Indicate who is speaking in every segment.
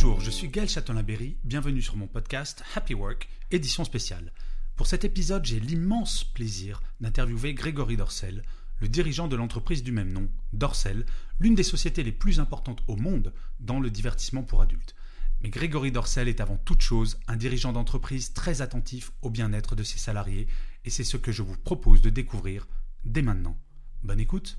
Speaker 1: Bonjour, je suis Gaël Châtelain-Berry, bienvenue sur mon podcast Happy Work, édition spéciale. Pour cet épisode, j'ai l'immense plaisir d'interviewer Grégory Dorcel, le dirigeant de l'entreprise du même nom, Dorcel, l'une des sociétés les plus importantes au monde dans le divertissement pour adultes. Mais Grégory Dorcel est avant toute chose un dirigeant d'entreprise très attentif au bien-être de ses salariés, et c'est ce que je vous propose de découvrir dès maintenant. Bonne écoute.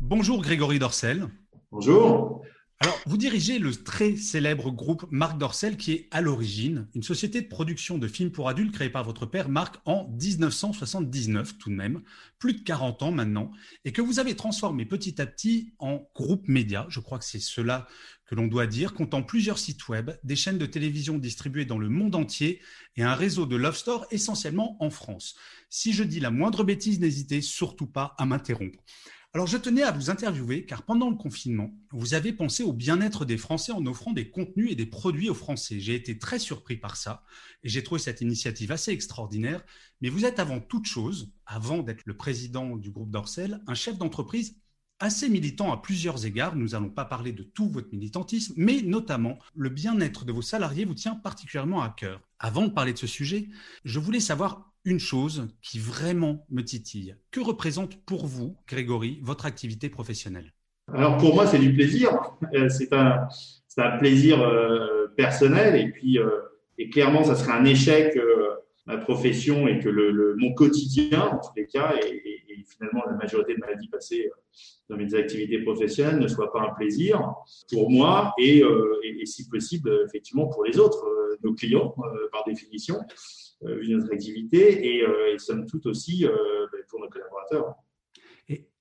Speaker 1: Bonjour Grégory Dorcel.
Speaker 2: Bonjour.
Speaker 1: Alors, vous dirigez le très célèbre groupe Marc Dorcel, qui est à l'origine une société de production de films pour adultes créée par votre père Marc en 1979 tout de même, plus de 40 ans maintenant, et que vous avez transformé petit à petit en groupe média, je crois que c'est cela que l'on doit dire, comptant plusieurs sites web, des chaînes de télévision distribuées dans le monde entier et un réseau de Love Store essentiellement en France. Si je dis la moindre bêtise, n'hésitez surtout pas à m'interrompre. Alors je tenais à vous interviewer car pendant le confinement, vous avez pensé au bien-être des Français en offrant des contenus et des produits aux Français. J'ai été très surpris par ça et j'ai trouvé cette initiative assez extraordinaire. Mais vous êtes avant toute chose, avant d'être le président du groupe Dorcel, un chef d'entreprise assez militant à plusieurs égards. Nous n'allons pas parler de tout votre militantisme, mais notamment le bien-être de vos salariés vous tient particulièrement à cœur. Avant de parler de ce sujet, je voulais savoir une chose qui vraiment me titille. Que représente pour vous, Grégory, votre activité professionnelle?
Speaker 2: Alors pour moi, c'est du plaisir. Euh, c'est un, plaisir euh, personnel et puis euh, et clairement, ça serait un échec ma profession et que le, mon quotidien, en tous les cas, et, finalement la majorité de ma vie passée dans mes activités professionnelles ne soit pas un plaisir pour moi et, et si possible, effectivement, pour les autres, nos clients, par définition. Euh, vu notre activité et, euh, et somme toute aussi euh, ben, pour nos collaborateurs.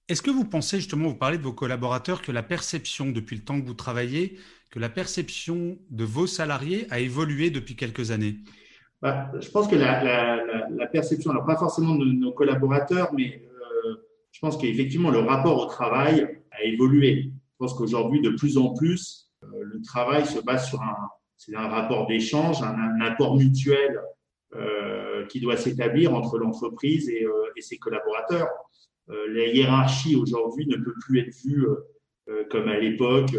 Speaker 1: Est-ce que vous pensez justement, vous parlez de vos collaborateurs, que la perception depuis le temps que vous travaillez, que la perception de vos salariés a évolué depuis quelques années?
Speaker 2: Bah, Je pense que la, la, la, perception, alors pas forcément de nos collaborateurs, mais euh, je pense qu'effectivement le rapport au travail a évolué. Je pense qu'aujourd'hui, de plus en plus, euh, le travail se base sur un, un rapport d'échange, un, un, apport mutuel euh, qui doit s'établir entre l'entreprise et, euh, ses collaborateurs. Euh, la hiérarchie aujourd'hui ne peut plus être vue comme à l'époque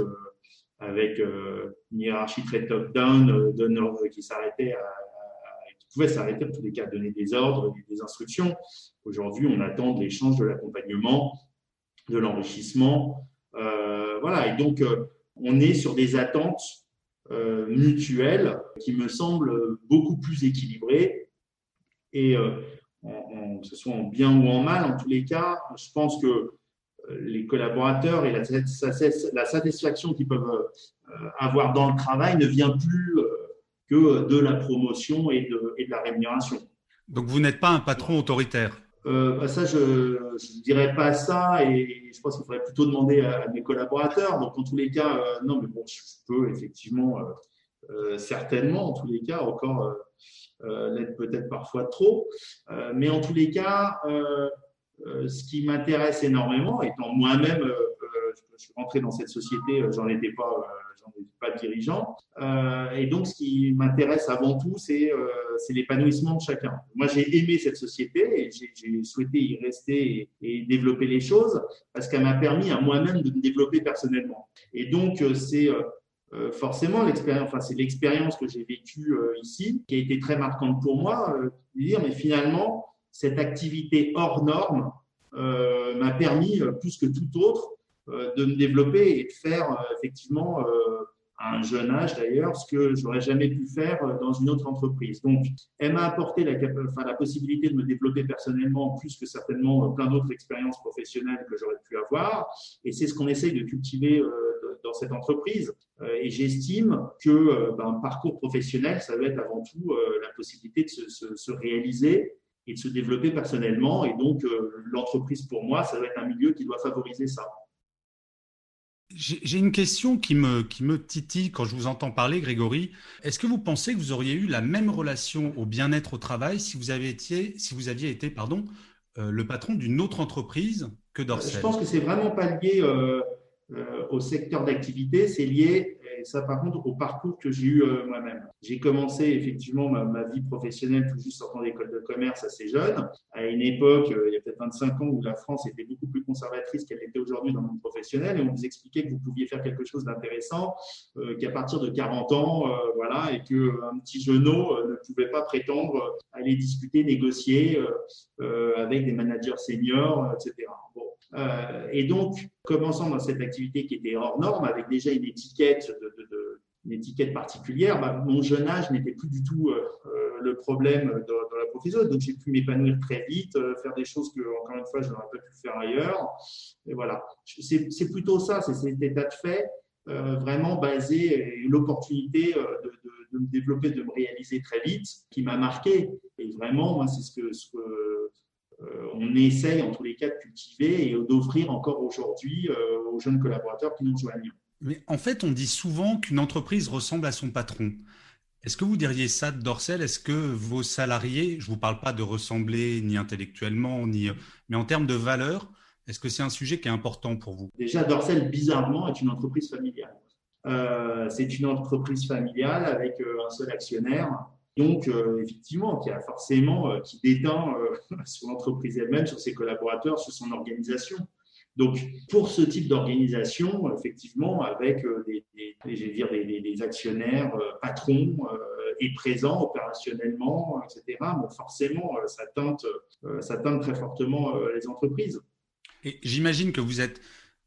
Speaker 2: avec une hiérarchie très top-down, qui s'arrêtait à, pouvait s'arrêter en tous les cas donner des ordres, des instructions. Aujourd'hui, on attend de l'échange, de l'accompagnement, de l'enrichissement. Euh, voilà, et donc on est sur des attentes euh, mutuelle qui me semble beaucoup plus équilibrée. Et euh, que ce soit en bien ou en mal, en tous les cas, je pense que euh, les collaborateurs et la, satisfaction qu'ils peuvent avoir dans le travail ne vient plus que de la promotion et de la rémunération.
Speaker 1: Donc vous n'êtes pas un patron autoritaire?
Speaker 2: Euh, bah, ça, je ne dirais pas ça et je pense qu'il faudrait plutôt demander à, mes collaborateurs. Donc, en tous les cas, euh, non, mais bon, je peux effectivement, euh, certainement, en tous les cas, encore l'être peut-être parfois trop. mais en tous les cas, ce qui m'intéresse énormément, étant moi-même, je suis rentré dans cette société, j'en étais pas pas dirigeant. Euh, et donc, ce qui m'intéresse avant tout, c'est euh, l'épanouissement de chacun. Moi, j'ai aimé cette société et j'ai souhaité y rester et, développer les choses parce qu'elle m'a permis à moi-même de me développer personnellement. Et donc, euh, c'est euh, forcément l'expérience, enfin, c'est l'expérience que j'ai vécue ici qui a été très marquante pour moi. dire, mais finalement, cette activité hors norme m'a permis, plus que tout autre, euh, de me développer et de faire euh, effectivement euh, à un jeune âge d'ailleurs, ce que j'aurais jamais pu faire dans une autre entreprise. Donc, elle m'a apporté la, possibilité de me développer personnellement, plus que certainement plein d'autres expériences professionnelles que j'aurais pu avoir. Et c'est ce qu'on essaye de cultiver dans cette entreprise. Et j'estime que ben, un parcours professionnel, ça doit être avant tout la possibilité de se réaliser et de se développer personnellement. Et donc, l'entreprise, pour moi, ça doit être un milieu qui doit favoriser ça.
Speaker 1: J'ai une question qui me, qui me titille quand je vous entends parler, Grégory. Est-ce que vous pensez que vous auriez eu la même relation au bien-être au travail si vous, avez été, si vous aviez été pardon, le patron d'une autre entreprise que Dorsel
Speaker 2: Je pense que c'est vraiment pas lié euh, au secteur d'activité, c'est lié, ça par contre, au parcours que j'ai eu euh, moi-même. J'ai commencé effectivement ma, vie professionnelle tout juste sortant d'école de commerce assez jeune, à une époque, euh, il y a peut-être 25 ans, où la France était beaucoup plus conservatrice qu'elle était aujourd'hui dans le monde professionnel, et on vous expliquait que vous pouviez faire quelque chose d'intéressant qu'à partir de 40 ans, voilà, et qu'un petit genou ne pouvait pas prétendre aller discuter, négocier avec des managers seniors, etc. Bon, euh, et donc, commençant dans cette activité qui était hors norme, avec déjà une étiquette, de, particulière, bah, mon jeune âge n'était plus du tout euh, euh, le problème dans, la profession. Donc, j'ai pu m'épanouir très vite, faire des choses que, encore une fois, je n'aurais pas pu faire ailleurs. Et voilà, c'est plutôt ça, c'est cet état de fait. vraiment basé l'opportunité de, de, me développer, de me réaliser très vite, qui m'a marqué. Et vraiment, moi, c'est ce que, on essaye en tous les cas de cultiver et d'offrir encore aujourd'hui euh, aux jeunes collaborateurs qui nous rejoignent.
Speaker 1: Mais en fait, on dit souvent qu'une entreprise ressemble à son patron. Est-ce que vous diriez ça de Dorsel Est-ce que vos salariés, je ne vous parle pas de ressembler ni intellectuellement, ni, mais en termes de valeur, est-ce que c'est un sujet qui est important pour vous?
Speaker 2: Déjà, Dorsel, bizarrement, est une entreprise familiale. Euh, c'est une entreprise familiale avec un seul actionnaire donc, euh, effectivement, qui a forcément, euh, qui déteint euh, sur l'entreprise elle-même, sur ses collaborateurs, sur son organisation. Donc, pour ce type d'organisation, effectivement, avec des, dire des, actionnaires patrons et présents opérationnellement, etc., bon, forcément, ça teinte, ça teinte très fortement les entreprises.
Speaker 1: Et j'imagine que vous êtes,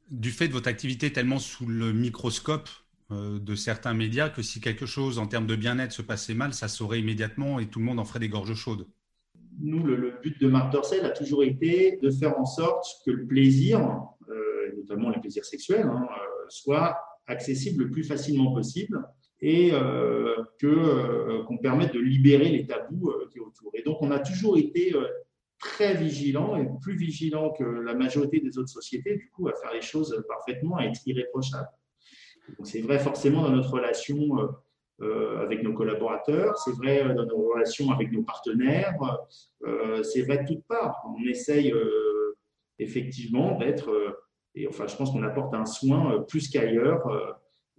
Speaker 1: du fait de votre activité tellement sous le microscope euh, de certains médias que si quelque chose en termes de bien-être se passait mal, ça saurait immédiatement et tout le monde en ferait des gorges chaudes.
Speaker 2: Nous, le, but de Marc Dorcel a toujours été de faire en sorte que le plaisir, euh, notamment le plaisir sexuel, hein, euh, soit accessible le plus facilement possible et que qu'on permette de libérer les tabous qui autour. Et donc, on a toujours été très vigilant et plus vigilant que la majorité des autres sociétés, du coup, à faire les choses parfaitement, à être irréprochable c'est vrai forcément dans notre relation euh, euh, avec nos collaborateurs, c'est vrai dans nos relations avec nos partenaires, euh, c'est vrai de toutes parts. On essaye effectivement d'être, et enfin je pense qu'on apporte un soin plus qu'ailleurs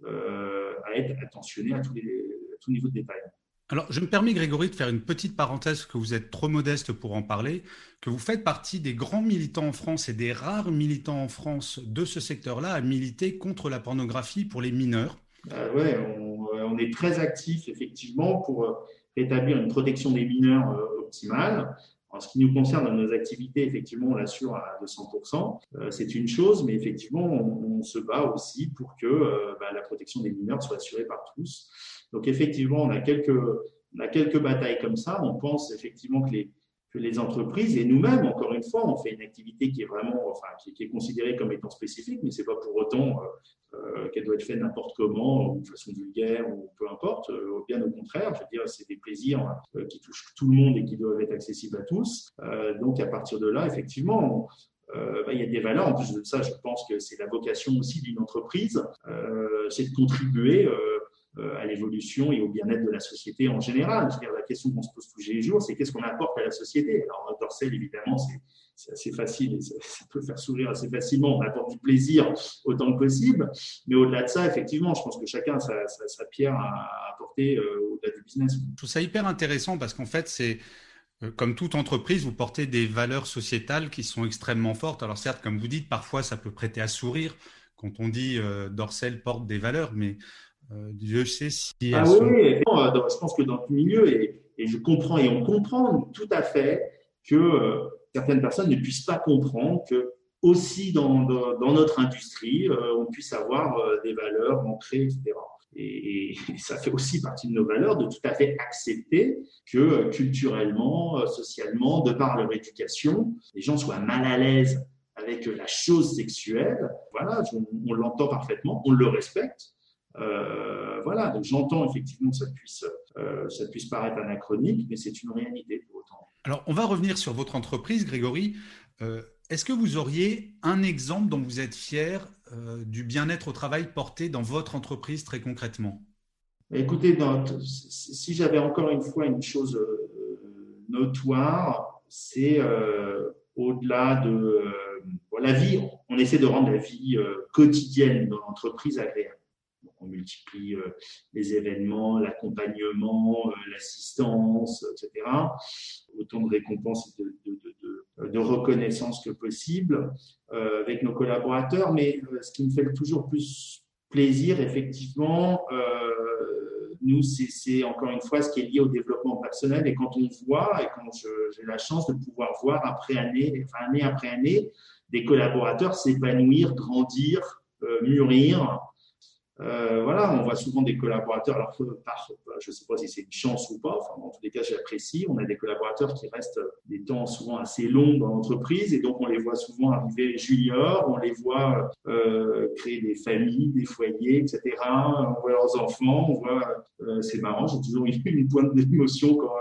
Speaker 2: à être attentionné à tous les à tout niveau de détail.
Speaker 1: Alors, je me permets, Grégory, de faire une petite parenthèse que vous êtes trop modeste pour en parler, que vous faites partie des grands militants en France et des rares militants en France de ce secteur-là à militer contre la pornographie pour les mineurs.
Speaker 2: Ah oui, on, est très actifs, effectivement, pour euh, rétablir une protection des mineurs euh, optimale. En ce qui nous concerne dans nos activités, effectivement, on l'assure à 200%. Euh, c'est une chose, mais effectivement, on, se bat aussi pour que bah, la protection des mineurs soit assurée par tous. Donc effectivement, on a quelques, on a quelques batailles comme ça. On pense effectivement que les, que les entreprises et nous-mêmes, encore une fois, on fait une activité qui est vraiment, enfin, qui, est considérée comme étant spécifique, mais c'est pas pour autant euh, euh, qu'elle doit être faite n'importe comment, ou de façon vulgaire, ou peu importe. Euh, bien au contraire, je veux dire, c'est des plaisirs qui touchent tout le monde et qui doivent être accessibles à tous. donc à partir de là, effectivement, bah, il y a des valeurs. En plus de ça, je pense que c'est la vocation aussi d'une entreprise, c'est de contribuer à l'évolution et au bien-être de la société en général. la question qu'on se pose tous les jours, c'est qu'est-ce qu'on apporte à la société? Alors, Dorsel, évidemment, c'est assez facile et ça, peut faire sourire assez facilement. On apporte du plaisir autant que possible. Mais au-delà de ça, effectivement, je pense que chacun a sa, pierre à apporter euh, au-delà du business.
Speaker 1: Je trouve ça hyper intéressant parce qu'en fait, c'est euh, comme toute entreprise, vous portez des valeurs sociétales qui sont extrêmement fortes. Alors certes, comme vous dites, parfois ça peut prêter à sourire quand on dit euh, porte des valeurs, mais euh, Dieu sait si.
Speaker 2: Ah oui, je pense que dans tout milieu, et, je comprends, et on comprend tout à fait que euh, certaines personnes ne puissent pas comprendre que aussi dans, dans, notre industrie, euh, on puisse avoir des valeurs ancrées, etc. Et, ça fait aussi partie de nos valeurs de tout à fait accepter que culturellement, socialement, de par leur éducation, les gens soient mal à l'aise avec la chose sexuelle. Voilà, on l'entend parfaitement, on le respecte. Euh, voilà, donc j'entends effectivement que ça puisse, euh, ça puisse paraître anachronique, mais c'est une réalité pour autant.
Speaker 1: Alors, on va revenir sur votre entreprise, Grégory. Euh, est-ce que vous auriez un exemple dont vous êtes fier du bien-être au travail porté dans votre entreprise très concrètement?
Speaker 2: Écoutez, si j'avais encore une fois une chose notoire, c'est au-delà de la vie, on essaie de rendre la vie quotidienne dans l'entreprise agréable on multiplie euh, les événements, l'accompagnement, euh, l'assistance, etc. Autant de récompenses et de, reconnaissance que possible euh, avec nos collaborateurs. Mais ce qui me fait toujours plus plaisir, effectivement, nous, c'est encore une fois ce qui est lié au développement personnel. Et quand on voit, et quand j'ai la chance de pouvoir voir après année, enfin année après année, des collaborateurs s'épanouir, grandir, mûrir, euh, voilà, on voit souvent des collaborateurs, alors je ne sais pas si c'est une chance ou pas, enfin, en tous les cas, j'apprécie. On a des collaborateurs qui restent des temps souvent assez longs dans l'entreprise et donc on les voit souvent arriver juniors, on les voit euh, créer des familles, des foyers, etc. On voit leurs enfants, on voit, euh, c'est marrant, j'ai toujours eu une pointe d'émotion quand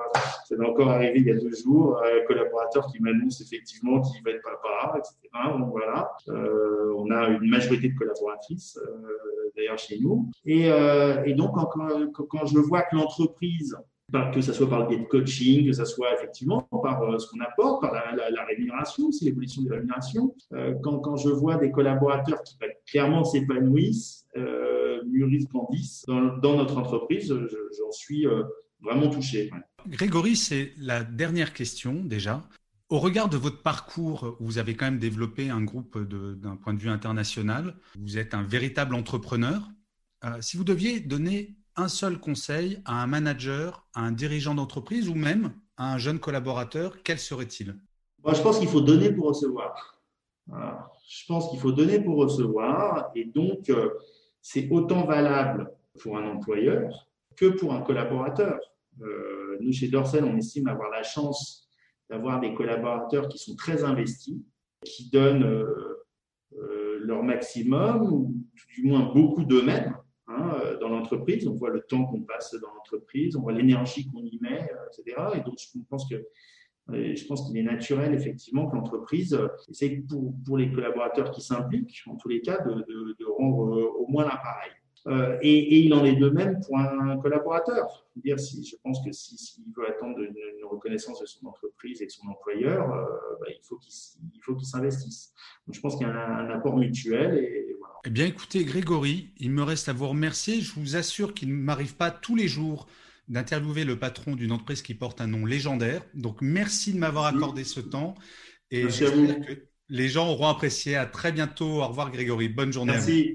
Speaker 2: ça m'est encore arrivé il y a deux jours, un collaborateur qui m'annonce effectivement qu'il va être papa, etc. Donc voilà, on a une majorité de collaboratrices d'ailleurs chez nous. Et, euh, donc, quand, quand, je vois que l'entreprise, que ce soit par le biais de coaching, que ce soit effectivement par euh, ce qu'on apporte, par la, rémunération, aussi l'évolution des rémunérations, euh, quand, je vois des collaborateurs qui bah, clairement s'épanouissent, mûrissent, grandissent dans, notre entreprise, j'en suis vraiment touché.
Speaker 1: Grégory, c'est la dernière question déjà. Au regard de votre parcours, vous avez quand même développé un groupe d'un point de vue international. Vous êtes un véritable entrepreneur. Euh, si vous deviez donner un seul conseil à un manager, à un dirigeant d'entreprise ou même à un jeune collaborateur, quel serait-il?
Speaker 2: Je pense qu'il faut donner pour recevoir. Je pense qu'il faut donner pour recevoir. Et donc, euh, c'est autant valable pour un employeur que pour un collaborateur. Euh, nous, chez Dorsel, on estime avoir la chance d'avoir des collaborateurs qui sont très investis, qui donnent euh, euh, leur maximum, ou du moins beaucoup d'eux-mêmes hein, dans l'entreprise. On voit le temps qu'on passe dans l'entreprise, on voit l'énergie qu'on y met, etc. Et donc, je pense que je pense qu'il est naturel, effectivement, que l'entreprise essaye pour, les collaborateurs qui s'impliquent, en tous les cas, de rendre au moins l'appareil. Euh, et, il en est de même pour un collaborateur. Dire si, je pense que s'il si, veut attendre une, reconnaissance de son entreprise et de son employeur, euh, bah, il faut qu'il s'investisse. Donc je pense qu'il y a un, apport mutuel. Et, voilà.
Speaker 1: Eh bien, écoutez, Grégory, il me reste à vous remercier. Je vous assure qu'il ne m'arrive pas tous les jours d'interviewer le patron d'une entreprise qui porte un nom légendaire. Donc, merci de m'avoir accordé ce temps. Et j'espère que les gens auront apprécié. À très bientôt. Au revoir, Grégory. Bonne journée.
Speaker 2: Merci.